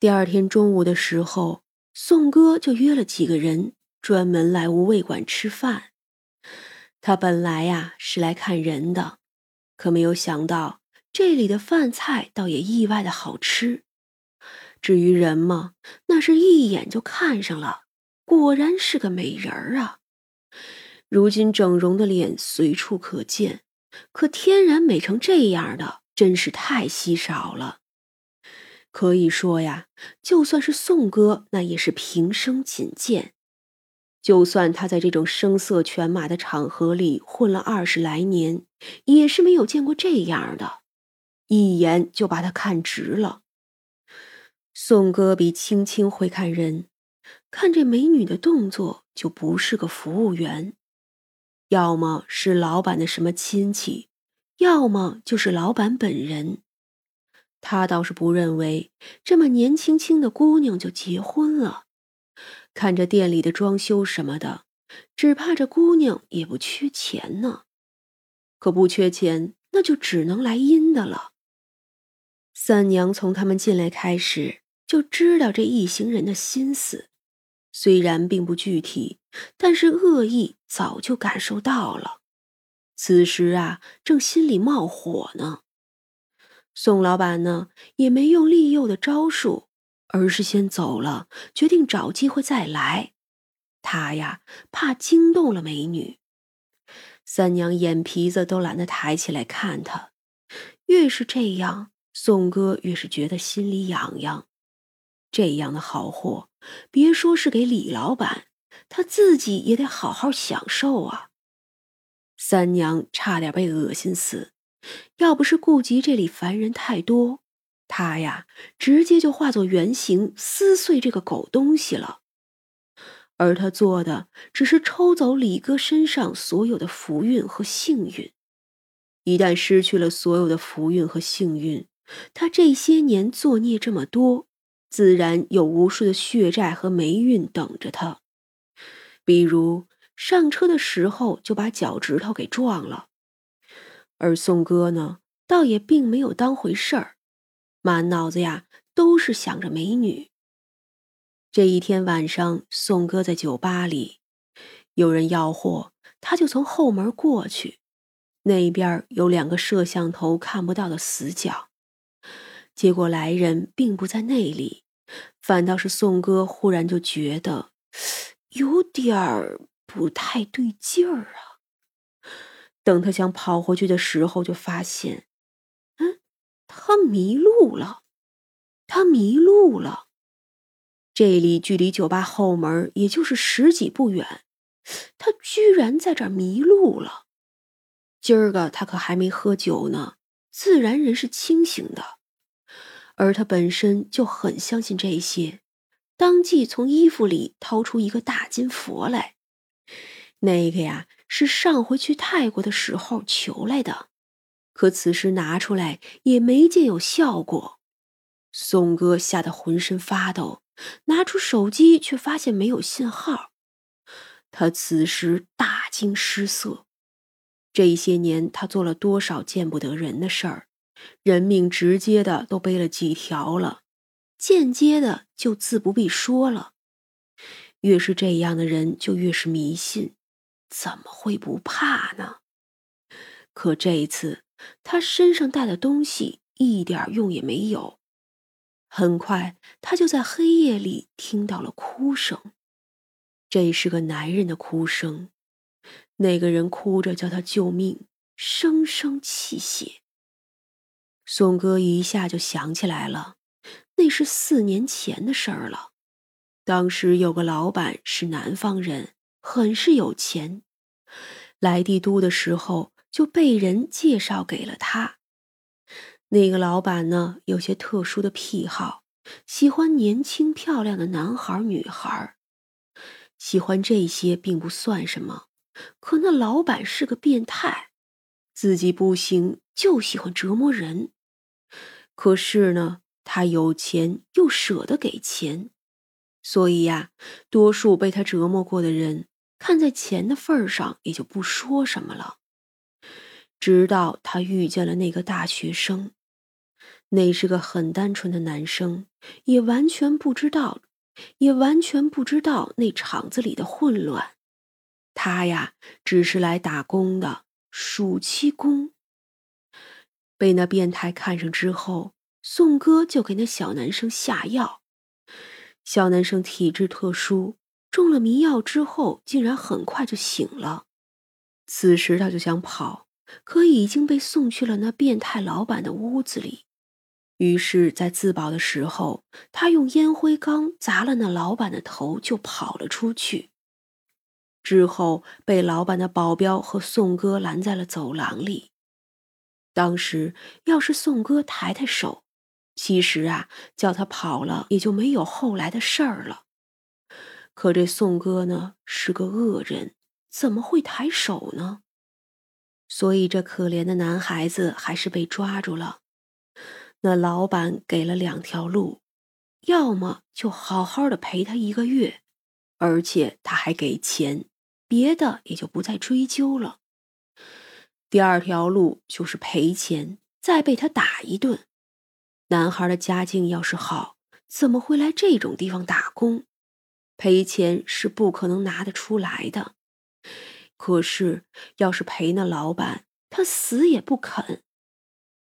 第二天中午的时候，宋哥就约了几个人专门来无味馆吃饭。他本来呀是来看人的，可没有想到这里的饭菜倒也意外的好吃。至于人嘛，那是一眼就看上了，果然是个美人儿啊！如今整容的脸随处可见，可天然美成这样的真是太稀少了。可以说呀，就算是宋哥，那也是平生仅见。就算他在这种声色犬马的场合里混了二十来年，也是没有见过这样的，一眼就把他看直了。宋哥比青青会看人，看这美女的动作就不是个服务员，要么是老板的什么亲戚，要么就是老板本人。他倒是不认为这么年轻轻的姑娘就结婚了。看着店里的装修什么的，只怕这姑娘也不缺钱呢。可不缺钱，那就只能来阴的了。三娘从他们进来开始就知道这一行人的心思，虽然并不具体，但是恶意早就感受到了。此时啊，正心里冒火呢。宋老板呢，也没用利诱的招数。而是先走了，决定找机会再来。他呀，怕惊动了美女。三娘眼皮子都懒得抬起来看他。越是这样，宋哥越是觉得心里痒痒。这样的好货，别说是给李老板，他自己也得好好享受啊。三娘差点被恶心死，要不是顾及这里凡人太多。他呀，直接就化作原形撕碎这个狗东西了，而他做的只是抽走李哥身上所有的福运和幸运。一旦失去了所有的福运和幸运，他这些年作孽这么多，自然有无数的血债和霉运等着他。比如上车的时候就把脚趾头给撞了，而宋哥呢，倒也并没有当回事儿。满脑子呀都是想着美女。这一天晚上，宋哥在酒吧里，有人要货，他就从后门过去。那边有两个摄像头看不到的死角，结果来人并不在那里，反倒是宋哥忽然就觉得有点儿不太对劲儿啊。等他想跑回去的时候，就发现。嗯他迷路了，他迷路了。这里距离酒吧后门也就是十几步远，他居然在这儿迷路了。今儿个他可还没喝酒呢，自然人是清醒的。而他本身就很相信这些，当即从衣服里掏出一个大金佛来。那个呀，是上回去泰国的时候求来的。可此时拿出来也没见有效果，宋哥吓得浑身发抖，拿出手机却发现没有信号。他此时大惊失色，这些年他做了多少见不得人的事儿，人命直接的都背了几条了，间接的就自不必说了。越是这样的人，就越是迷信，怎么会不怕呢？可这一次。他身上带的东西一点用也没有。很快，他就在黑夜里听到了哭声。这是个男人的哭声，那个人哭着叫他救命，声声泣血。宋哥一下就想起来了，那是四年前的事儿了。当时有个老板是南方人，很是有钱，来帝都的时候。就被人介绍给了他。那个老板呢，有些特殊的癖好，喜欢年轻漂亮的男孩女孩。喜欢这些并不算什么，可那老板是个变态，自己不行就喜欢折磨人。可是呢，他有钱又舍得给钱，所以呀，多数被他折磨过的人，看在钱的份上，也就不说什么了。直到他遇见了那个大学生，那是个很单纯的男生，也完全不知道，也完全不知道那厂子里的混乱。他呀，只是来打工的暑期工。被那变态看上之后，宋哥就给那小男生下药。小男生体质特殊，中了迷药之后，竟然很快就醒了。此时他就想跑，可已经被送去了那变态老板的屋子里。于是，在自保的时候，他用烟灰缸砸了那老板的头，就跑了出去。之后，被老板的保镖和宋哥拦在了走廊里。当时，要是宋哥抬抬手，其实啊，叫他跑了，也就没有后来的事儿了。可这宋哥呢，是个恶人，怎么会抬手呢？所以，这可怜的男孩子还是被抓住了。那老板给了两条路，要么就好好的陪他一个月，而且他还给钱，别的也就不再追究了。第二条路就是赔钱，再被他打一顿。男孩的家境要是好，怎么会来这种地方打工？赔钱是不可能拿得出来的。可是要是赔那老板，他死也不肯。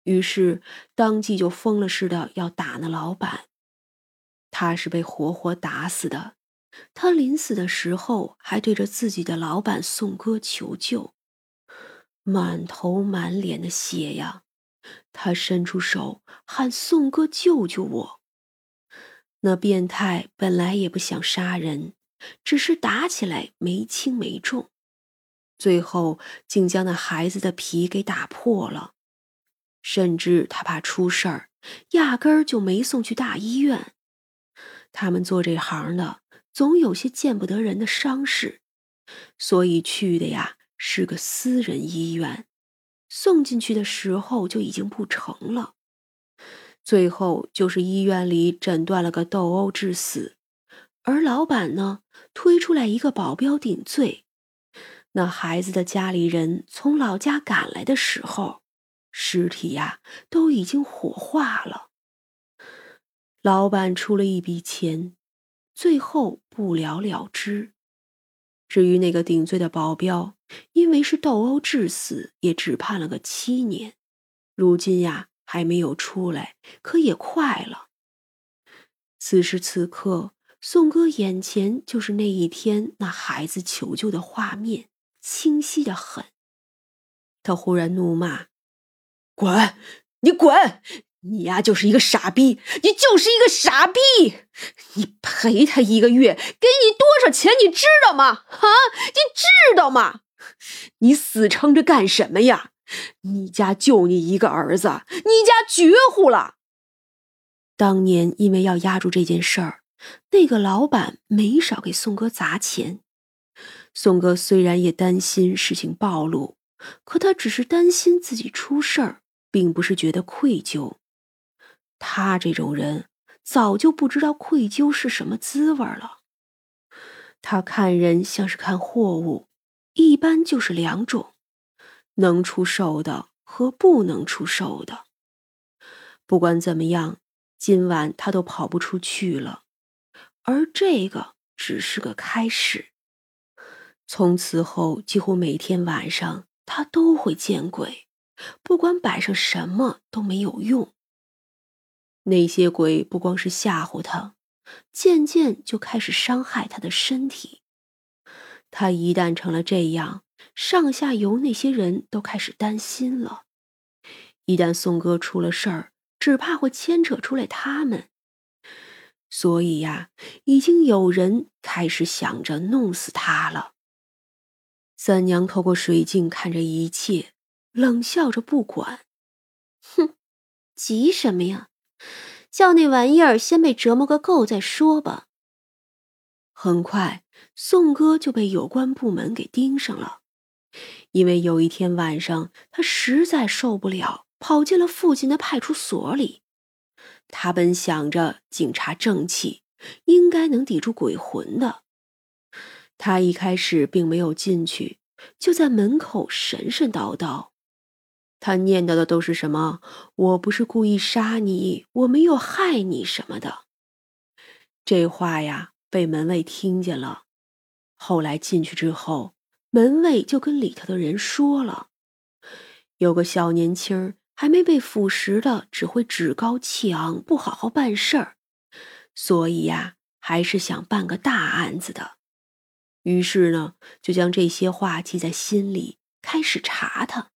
于是，当即就疯了似的要打那老板。他是被活活打死的。他临死的时候还对着自己的老板宋哥求救，满头满脸的血呀！他伸出手喊宋哥救救我。那变态本来也不想杀人，只是打起来没轻没重，最后竟将那孩子的皮给打破了。甚至他怕出事儿，压根儿就没送去大医院。他们做这行的，总有些见不得人的伤势，所以去的呀是个私人医院。送进去的时候就已经不成了，最后就是医院里诊断了个斗殴致死，而老板呢推出来一个保镖顶罪。那孩子的家里人从老家赶来的时候。尸体呀，都已经火化了。老板出了一笔钱，最后不了了之。至于那个顶罪的保镖，因为是斗殴致死，也只判了个七年。如今呀，还没有出来，可也快了。此时此刻，宋哥眼前就是那一天那孩子求救的画面，清晰的很。他忽然怒骂。滚！你滚！你呀就是一个傻逼，你就是一个傻逼！你赔他一个月，给你多少钱？你知道吗？啊，你知道吗？你死撑着干什么呀？你家就你一个儿子，你家绝户了。当年因为要压住这件事儿，那个老板没少给宋哥砸钱。宋哥虽然也担心事情暴露，可他只是担心自己出事儿。并不是觉得愧疚，他这种人早就不知道愧疚是什么滋味了。他看人像是看货物，一般就是两种：能出售的和不能出售的。不管怎么样，今晚他都跑不出去了，而这个只是个开始。从此后，几乎每天晚上他都会见鬼。不管摆上什么都没有用。那些鬼不光是吓唬他，渐渐就开始伤害他的身体。他一旦成了这样，上下游那些人都开始担心了。一旦宋哥出了事儿，只怕会牵扯出来他们。所以呀，已经有人开始想着弄死他了。三娘透过水镜看着一切。冷笑着不管，哼，急什么呀？叫那玩意儿先被折磨个够再说吧。很快，宋哥就被有关部门给盯上了，因为有一天晚上，他实在受不了，跑进了附近的派出所里。他本想着警察正气，应该能抵住鬼魂的。他一开始并没有进去，就在门口神神叨叨。他念叨的都是什么？我不是故意杀你，我没有害你什么的。这话呀，被门卫听见了。后来进去之后，门卫就跟里头的人说了，有个小年轻还没被腐蚀的，只会趾高气昂，不好好办事儿，所以呀，还是想办个大案子的。于是呢，就将这些话记在心里，开始查他。